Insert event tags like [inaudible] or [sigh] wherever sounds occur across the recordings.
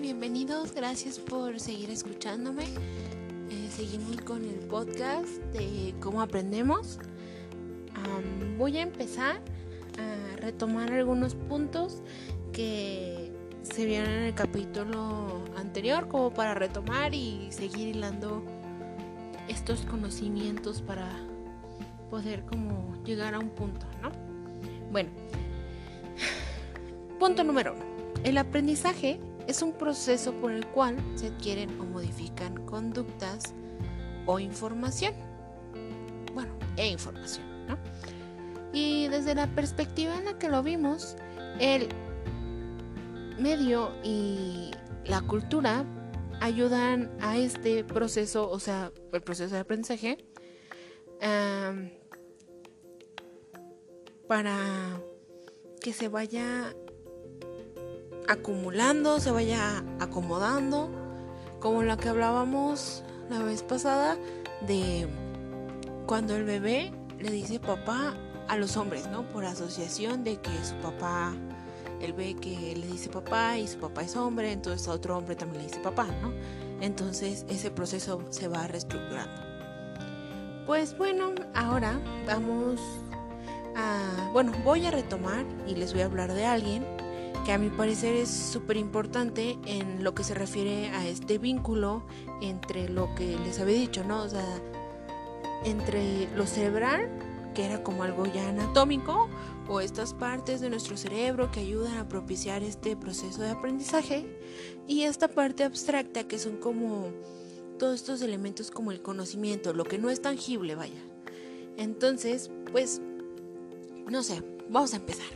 Bienvenidos, gracias por seguir escuchándome. Eh, seguimos con el podcast de cómo aprendemos. voy a empezar a retomar algunos puntos que se vieron en el capítulo anterior como para retomar y seguir hilando estos conocimientos para poder como llegar a un punto, ¿no? Bueno, [sighs] punto número uno. El aprendizaje es un proceso por el cual se adquieren o modifican conductas o información. Bueno, e información, ¿no? Y desde la perspectiva en la que lo vimos, el medio y la cultura ayudan a este proceso, o sea, el proceso de aprendizaje, para que se vaya acumulando, se vaya acomodando, como la que hablábamos la vez pasada de cuando el bebé le dice papá a los hombres, ¿no? Por asociación de que su papá, él ve que le dice papá y su papá es hombre, entonces a otro hombre también le dice papá, ¿no? Entonces ese proceso se va reestructurando. Pues bueno, ahora vamos a, bueno, voy a retomar y les voy a hablar de alguien que a mi parecer es súper importante en lo que se refiere a este vínculo entre lo que les había dicho, ¿no? O sea, entre lo cerebral, que era como algo ya anatómico, o estas partes de nuestro cerebro que ayudan a propiciar este proceso de aprendizaje, y esta parte abstracta que son como todos estos elementos como el conocimiento, lo que no es tangible, vaya. Entonces, pues, no sé, vamos a empezar.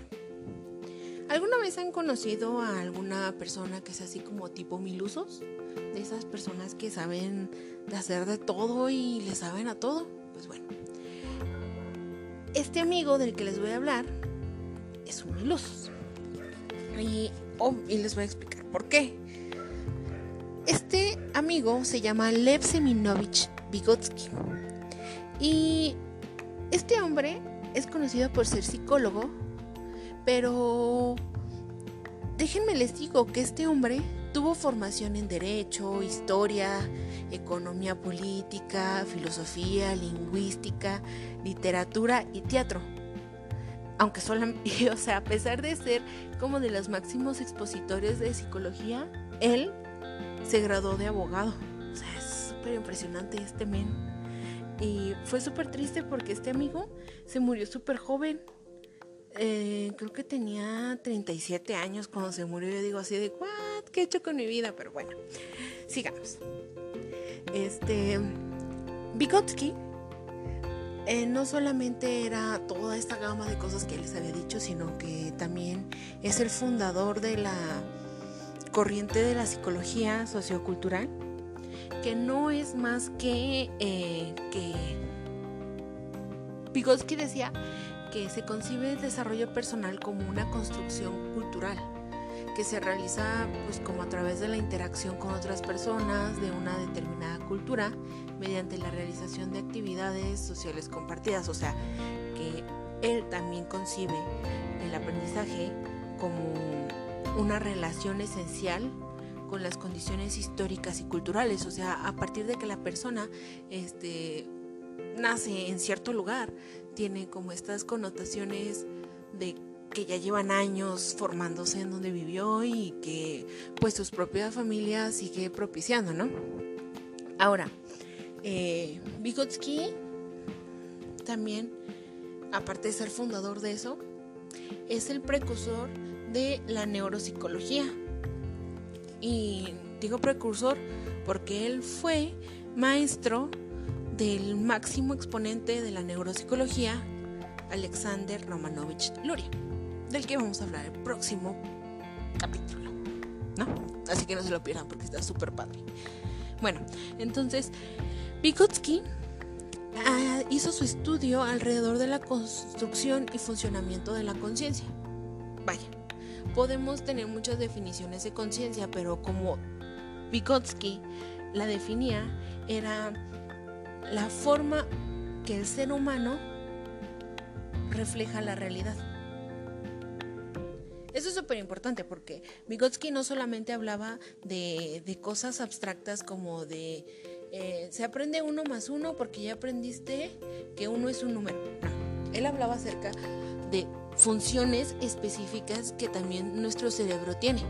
¿Alguna vez han conocido a alguna persona que es así como tipo milusos? De esas personas que saben de hacer de todo y le saben a todo. Pues bueno. Este amigo del que les voy a hablar es un milusos. Y, oh, y les voy a explicar por qué. Este amigo se llama Lev Seminovich Vygotsky. Y este hombre es conocido por ser psicólogo pero déjenme les digo que este hombre tuvo formación en derecho, historia, economía política, filosofía, lingüística, literatura y teatro. Aunque solamente, [laughs] o sea, a pesar de ser como de los máximos expositores de psicología, él se graduó de abogado. O sea, es súper impresionante este men. Y fue súper triste porque este amigo se murió súper joven. Eh, creo que tenía 37 años cuando se murió. Yo digo así de, ¿what? ¿Qué he hecho con mi vida? Pero bueno, sigamos. Este, Vygotsky eh, no solamente era toda esta gama de cosas que les había dicho, sino que también es el fundador de la corriente de la psicología sociocultural, que no es más que eh, que Vygotsky decía que se concibe el desarrollo personal como una construcción cultural que se realiza pues como a través de la interacción con otras personas de una determinada cultura mediante la realización de actividades sociales compartidas, o sea, que él también concibe el aprendizaje como una relación esencial con las condiciones históricas y culturales, o sea, a partir de que la persona este nace en cierto lugar, tiene como estas connotaciones de que ya llevan años formándose en donde vivió y que pues sus propias familias sigue propiciando, ¿no? Ahora, eh, Vygotsky también, aparte de ser fundador de eso, es el precursor de la neuropsicología. Y digo precursor porque él fue maestro del máximo exponente de la neuropsicología, Alexander Romanovich Luria, del que vamos a hablar el próximo capítulo, ¿no? Así que no se lo pierdan porque está súper padre. Bueno, entonces, Vygotsky ah, hizo su estudio alrededor de la construcción y funcionamiento de la conciencia. Vaya, podemos tener muchas definiciones de conciencia, pero como Vygotsky la definía, era la forma que el ser humano refleja la realidad. Eso es súper importante porque Vygotsky no solamente hablaba de, de cosas abstractas como de eh, se aprende uno más uno porque ya aprendiste que uno es un número. No, él hablaba acerca de funciones específicas que también nuestro cerebro tiene.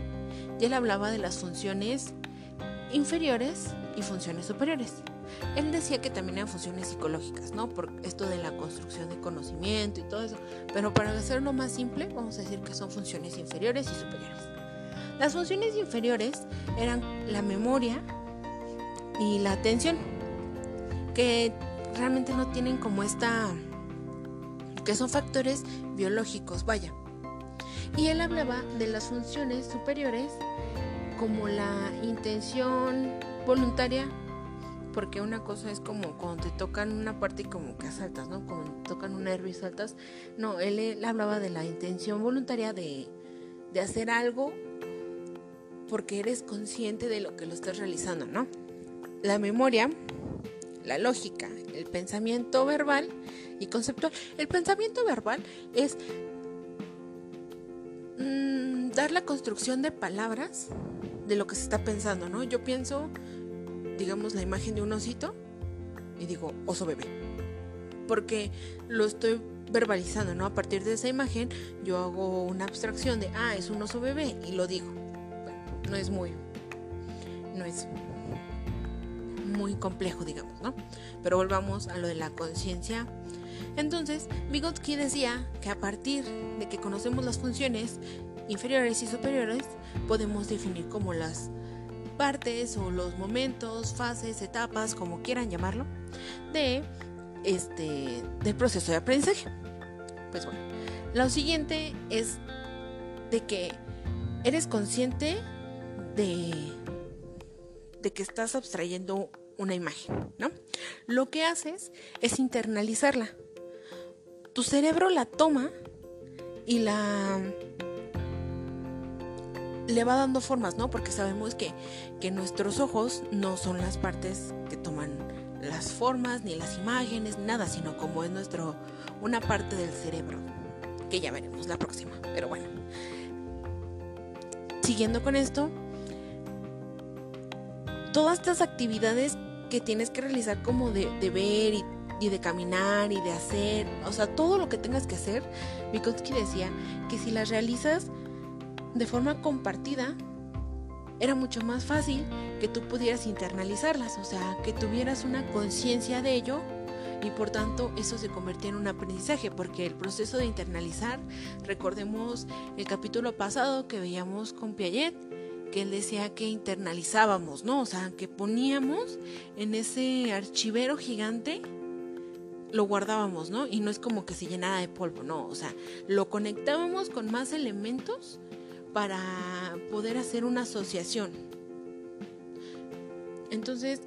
Y él hablaba de las funciones inferiores y funciones superiores. Él decía que también eran funciones psicológicas, ¿no? Por esto de la construcción de conocimiento y todo eso. Pero para hacerlo más simple, vamos a decir que son funciones inferiores y superiores. Las funciones inferiores eran la memoria, y la atención, que realmente no tienen como esta, que son factores biológicos, vaya. Y él hablaba de las funciones superiores como la intención voluntaria, porque una cosa es como cuando te tocan una parte y como que saltas, ¿no? Como te tocan un nervio y saltas. No, él, él hablaba de la intención voluntaria de, de hacer algo porque eres consciente de lo que lo estás realizando, ¿no? la memoria, la lógica, el pensamiento verbal y conceptual. El pensamiento verbal es mm, dar la construcción de palabras de lo que se está pensando, ¿no? Yo pienso, digamos, la imagen de un osito y digo, oso bebé. Porque lo estoy verbalizando, ¿no? A partir de esa imagen yo hago una abstracción de, ah, es un oso bebé y lo digo. Bueno, no es muy, no es muy complejo, digamos, ¿no? Pero volvamos a lo de la conciencia. Entonces, Vygotsky decía que a partir de que conocemos las funciones inferiores y superiores, podemos definir como las partes o los momentos, fases, etapas, como quieran llamarlo, de este del proceso de aprendizaje. Pues bueno, lo siguiente es de que eres consciente de de que estás abstrayendo una imagen, ¿no? Lo que haces es internalizarla. Tu cerebro la toma y la le va dando formas, ¿no? Porque sabemos que, que nuestros ojos no son las partes que toman las formas, ni las imágenes, nada, sino como es nuestro, una parte del cerebro, que ya veremos la próxima. Pero bueno, siguiendo con esto, todas estas actividades que tienes que realizar como de, ver y, de caminar y de hacer, o sea, todo lo que tengas que hacer, Vygotsky decía que si las realizas de forma compartida, era mucho más fácil que tú pudieras internalizarlas, o sea, que tuvieras una conciencia de ello y por tanto eso se convertía en un aprendizaje, porque el proceso de internalizar, recordemos el capítulo pasado que veíamos con Piaget, que él decía que internalizábamos, ¿no? O sea, que poníamos en ese archivero gigante, lo guardábamos, ¿no? Y no es como que se llenara de polvo, no, o sea, lo conectábamos con más elementos para poder hacer una asociación. Entonces,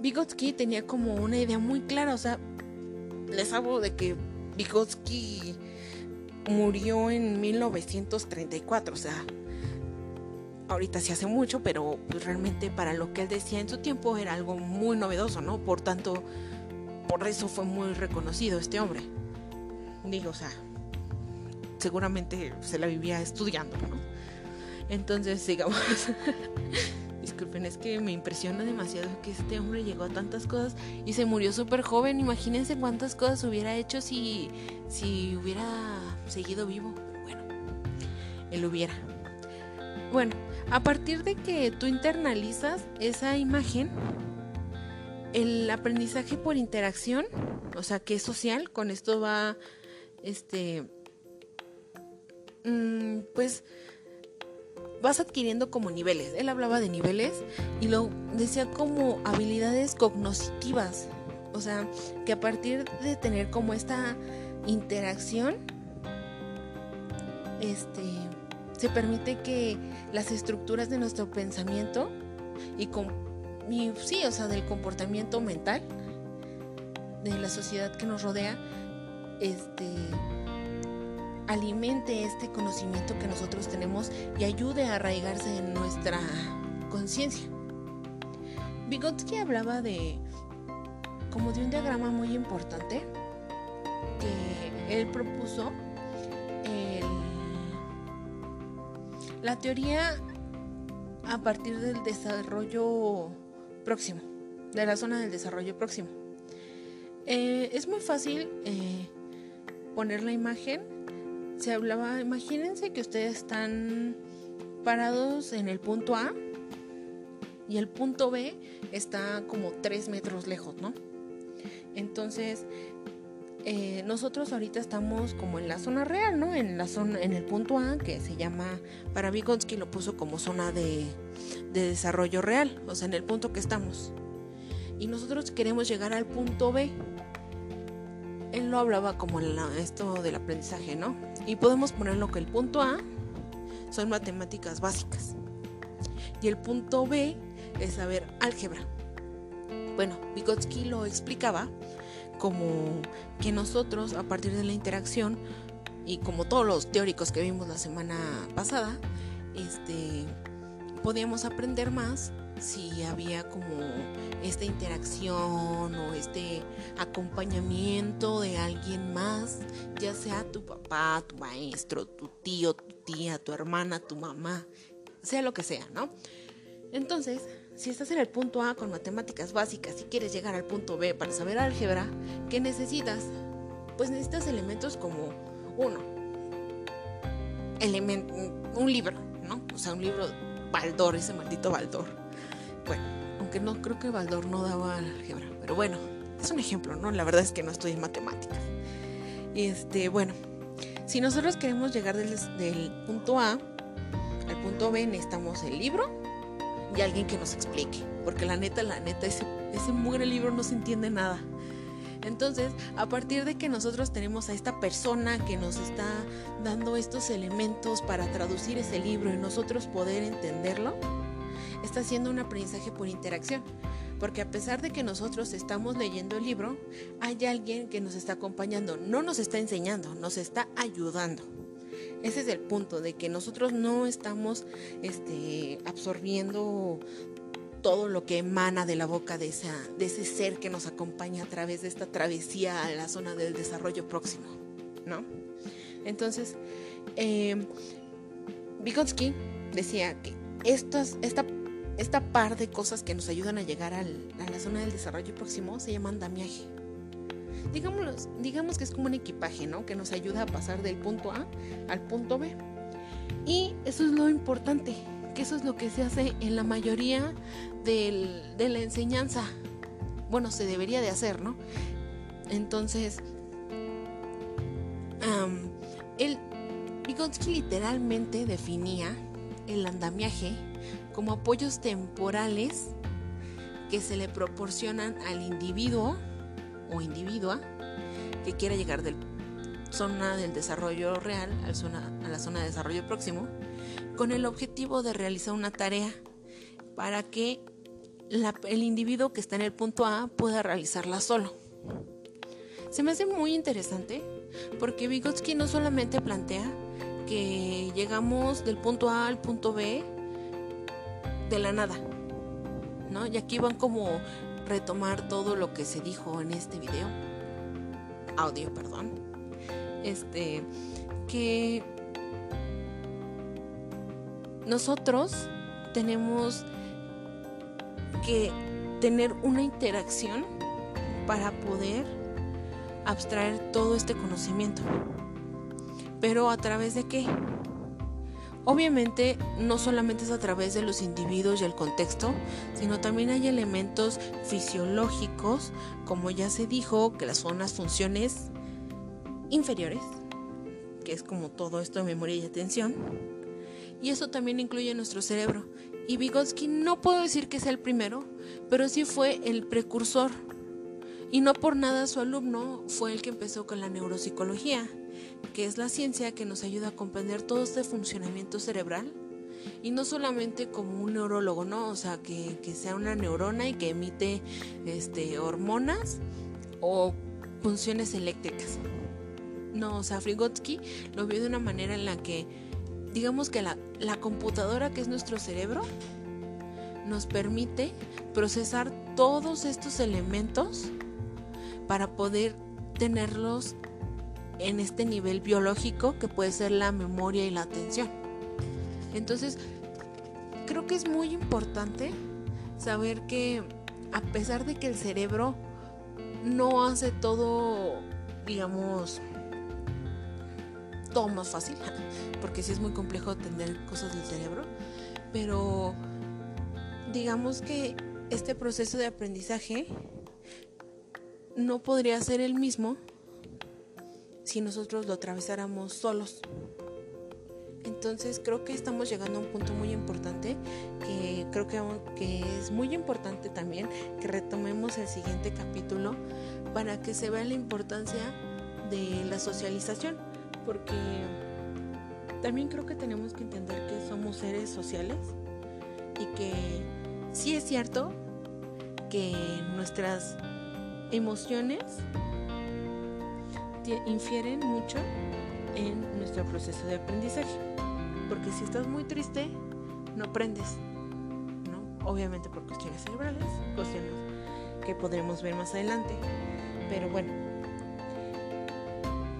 Vygotsky tenía como una idea muy clara, o sea, les hablo de que Vygotsky murió en 1934, o sea, ahorita se hace mucho, pero pues, realmente para lo que él decía en su tiempo era algo muy novedoso, ¿no? Por tanto, por eso fue muy reconocido este hombre. Digo, o sea, seguramente se la vivía estudiando, ¿no? Entonces, digamos, [laughs] disculpen, es que me impresiona demasiado que este hombre llegó a tantas cosas y se murió súper joven. Imagínense cuántas cosas hubiera hecho si, si hubiera seguido vivo. Bueno, él hubiera. Bueno, a partir de que tú internalizas esa imagen, el aprendizaje por interacción, o sea, que es social, con esto va, este, mm, pues, vas adquiriendo como niveles. Él hablaba de niveles y lo decía como habilidades cognoscitivas. O sea, que a partir de tener como esta interacción, este, se permite que las estructuras de nuestro pensamiento y, con, sí, o sea, del comportamiento mental de la sociedad que nos rodea, este alimente este conocimiento que nosotros tenemos y ayude a arraigarse en nuestra conciencia. Vygotsky hablaba de como de un diagrama muy importante que él propuso La teoría a partir del desarrollo próximo, de la zona del desarrollo próximo. Eh, es muy fácil eh, poner la imagen. Se hablaba, imagínense que ustedes están parados en el punto A y el punto B está como 3 metros lejos, ¿no? Entonces, eh, nosotros ahorita estamos como en la zona real, ¿no? En la zona, en el punto A, que se llama, para Vygotsky lo puso como zona de, desarrollo real, o sea, en el punto que estamos. Y nosotros queremos llegar al punto B. Él lo hablaba como en esto del aprendizaje, ¿no? Y podemos ponerlo que el punto A son matemáticas básicas. Y el punto B es saber álgebra. Bueno, Vygotsky lo explicaba como que nosotros a partir de la interacción y como todos los teóricos que vimos la semana pasada, este, podíamos aprender más si había como esta interacción o este acompañamiento de alguien más, ya sea tu papá, tu maestro, tu tío, tu tía, tu hermana, tu mamá, sea lo que sea, ¿no? Entonces, si estás en el punto A con matemáticas básicas y quieres llegar al punto B para saber álgebra, ¿qué necesitas? Pues necesitas elementos como uno, un libro, ¿no? O sea, un libro Baldor, ese maldito Baldor. Bueno, aunque no creo que Baldor no daba álgebra, pero bueno, es un ejemplo, ¿no? La verdad es que no en matemáticas. Este, bueno, si nosotros queremos llegar del, del punto A al punto B, necesitamos el libro, y alguien que nos explique, porque la neta, la neta, ese, ese mugre libro no se entiende nada. Entonces, a partir de que nosotros tenemos a esta persona que nos está dando estos elementos para traducir ese libro y nosotros poder entenderlo, está haciendo un aprendizaje por interacción. Porque a pesar de que nosotros estamos leyendo el libro, hay alguien que nos está acompañando, no nos está enseñando, nos está ayudando. Ese es el punto, de que nosotros no estamos este, absorbiendo todo lo que emana de la boca de, ese ser que nos acompaña a través de esta travesía a la zona del desarrollo próximo, ¿no? Entonces, eh, Vygotsky decía que esta par de cosas que nos ayudan a llegar a la zona del desarrollo próximo se llaman damiaje digamos, digamos que es como un equipaje, ¿no? Que nos ayuda a pasar del punto A al punto B. Y eso es lo importante, que eso es lo que se hace en la mayoría de la enseñanza. Bueno, se debería de hacer, ¿no? Entonces, el Vygotsky literalmente definía el andamiaje como apoyos temporales que se le proporcionan al individuo o individua que quiera llegar del zona del desarrollo real la a la zona de desarrollo próximo con el objetivo de realizar una tarea para que el individuo que está en el punto A pueda realizarla solo. Se me hace muy interesante porque Vygotsky no solamente plantea que llegamos del punto A al punto B de la nada, ¿no? Y aquí van como retomar todo lo que se dijo en este video, audio, perdón, este, que nosotros tenemos que tener una interacción para poder abstraer todo este conocimiento. Pero a través de qué? Obviamente no solamente es a través de los individuos y el contexto, sino también hay elementos fisiológicos, como ya se dijo, que son las funciones inferiores, que es como todo esto de memoria y atención, y eso también incluye nuestro cerebro. Y Vygotsky no puedo decir que sea el primero, pero sí fue el precursor. Y no por nada su alumno fue el que empezó con la neuropsicología que es la ciencia que nos ayuda a comprender todo este funcionamiento cerebral y no solamente como un neurólogo, ¿no? O sea, que, sea una neurona y que emite este, hormonas o funciones eléctricas. No, o sea, Frigotsky lo vio de una manera en la que, digamos que la, la computadora que es nuestro cerebro nos permite procesar todos estos elementos para poder tenerlos en este nivel biológico que puede ser la memoria y la atención. Entonces, creo que es muy importante saber que a pesar de que el cerebro no hace todo, digamos, todo más fácil, [laughs] porque sí es muy complejo entender cosas del cerebro, pero digamos que este proceso de aprendizaje no podría ser el mismo si nosotros lo atravesáramos solos. Entonces creo que estamos llegando a un punto muy importante que creo que, es muy importante también que retomemos el siguiente capítulo para que se vea la importancia de la socialización porque también creo que tenemos que entender que somos seres sociales y que sí es cierto que nuestras emociones infieren mucho en nuestro proceso de aprendizaje. Porque si estás muy triste, no aprendes. ¿no? Obviamente por cuestiones cerebrales, cuestiones que podremos ver más adelante. Pero bueno,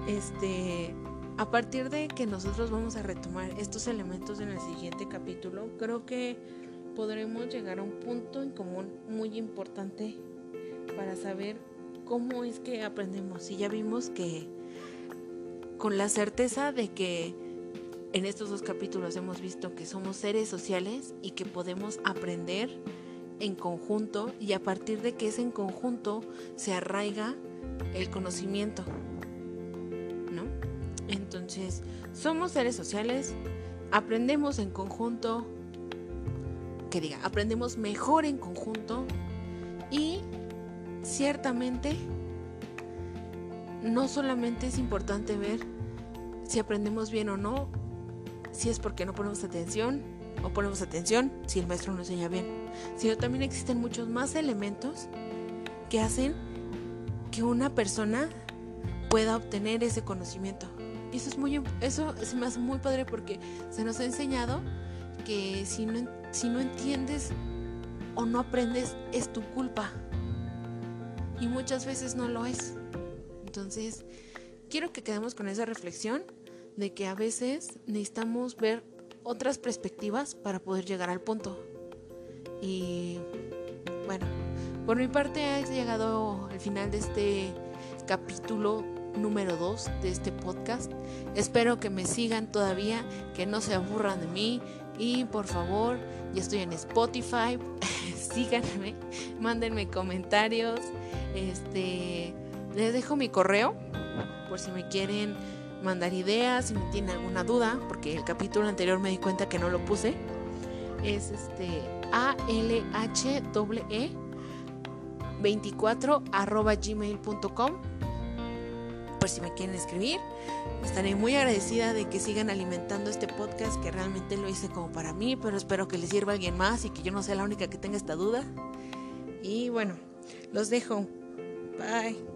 este, a partir de que nosotros vamos a retomar estos elementos en el siguiente capítulo, creo que podremos llegar a un punto en común muy importante para saber cómo es que aprendemos. Y ya vimos que con la certeza de que en estos dos capítulos hemos visto que somos seres sociales y que podemos aprender en conjunto y a partir de que es en conjunto se arraiga el conocimiento. ¿No? Somos seres sociales, aprendemos en conjunto, que diga, aprendemos mejor en conjunto y ciertamente no solamente es importante ver si aprendemos bien o no, si es porque no ponemos atención o ponemos atención si el maestro nos enseña bien, sino también existen muchos más elementos que hacen que una persona pueda obtener ese conocimiento. Y eso es muy eso se me muy padre porque se nos ha enseñado que si no, si no entiendes o no aprendes es tu culpa. Y muchas veces no lo es. Entonces, quiero que quedemos con esa reflexión de que a veces necesitamos ver otras perspectivas para poder llegar al punto. Y bueno, por mi parte ha llegado al final de este capítulo número 2 de este podcast. Espero que me sigan todavía, que no se aburran de mí y por favor, ya estoy en Spotify, [laughs] síganme, mándenme comentarios, este les dejo mi correo por si me quieren mandar ideas, si me tienen alguna duda, porque el capítulo anterior me di cuenta que no lo puse. Es este a l h e 24 arroba gmail.com por si me quieren escribir. Estaré muy agradecida de que sigan alimentando este podcast que realmente lo hice como para mí, pero espero que les sirva a alguien más y que yo no sea la única que tenga esta duda. Y bueno, los dejo. Bye.